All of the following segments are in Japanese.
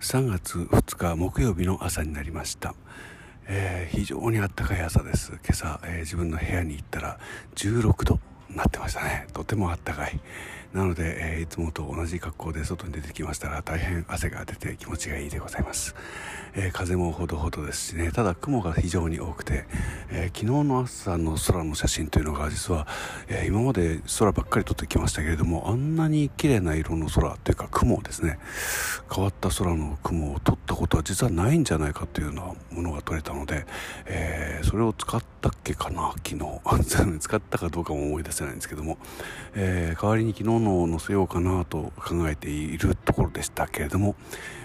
3月2日木曜日の朝になりました、えー、非常に暖かい朝です。今朝、えー、自分の部屋に行ったら16度なってましたね。とてもあったかい。なので、えー、いつもと同じ格好で外に出てきましたら大変汗が出て気持ちがいいでございます、えー、風もほどほどですしね。ただ雲が非常に多くて、えー、昨日の朝の空の写真というのが実は、え今まで空ばっかり撮ってきましたけれどもあんなに綺麗な色の空というか雲ですね。変わった空の雲を撮ったことは実はないんじゃないかというようなものが撮れたので、えそれを使ったっけかな昨日。使ったかどうかも思い出せないんですけども、え代わりに昨日ものを載せようかなと考えているところでしたけれども、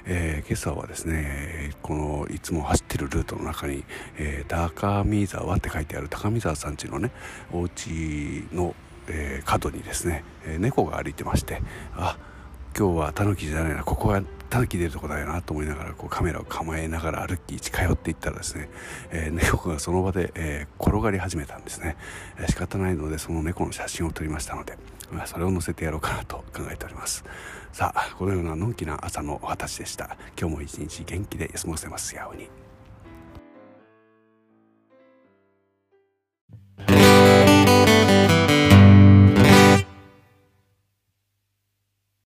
えー、今朝はですねこのいつも走ってるルートの中に、えー、高見沢って書いてある高見沢さんちのねお家の、えー、角にですね、え猫が歩いてましてあ今日はタヌキじゃないなここはタヌキ出るとこだよなと思いながらこうカメラを構えながら歩き近寄っていったらですね、えー、猫がその場で、えー、転がり始めたんですね、えー、仕方ないのでその猫の写真を撮りましたので、それを載せてやろうかなと考えております。さあこのようなのんきな朝のお話でした。今日も一日元気で過ごせますように。